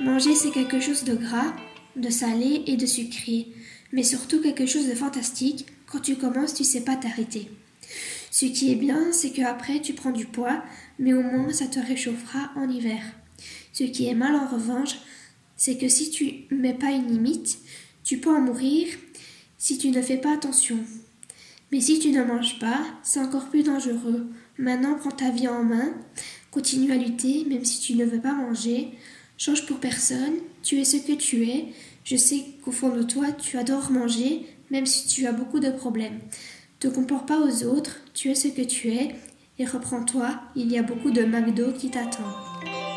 Manger, c'est quelque chose de gras, de salé et de sucré, mais surtout quelque chose de fantastique. Quand tu commences, tu sais pas t'arrêter. Ce qui est bien, c'est que après tu prends du poids, mais au moins ça te réchauffera en hiver. Ce qui est mal en revanche, c'est que si tu mets pas une limite, tu peux en mourir si tu ne fais pas attention. Mais si tu ne manges pas, c'est encore plus dangereux. Maintenant, prends ta vie en main, continue à lutter, même si tu ne veux pas manger. Change pour personne, tu es ce que tu es. Je sais qu'au fond de toi, tu adores manger, même si tu as beaucoup de problèmes. Te compare pas aux autres, tu es ce que tu es, et reprends-toi, il y a beaucoup de McDo qui t'attendent.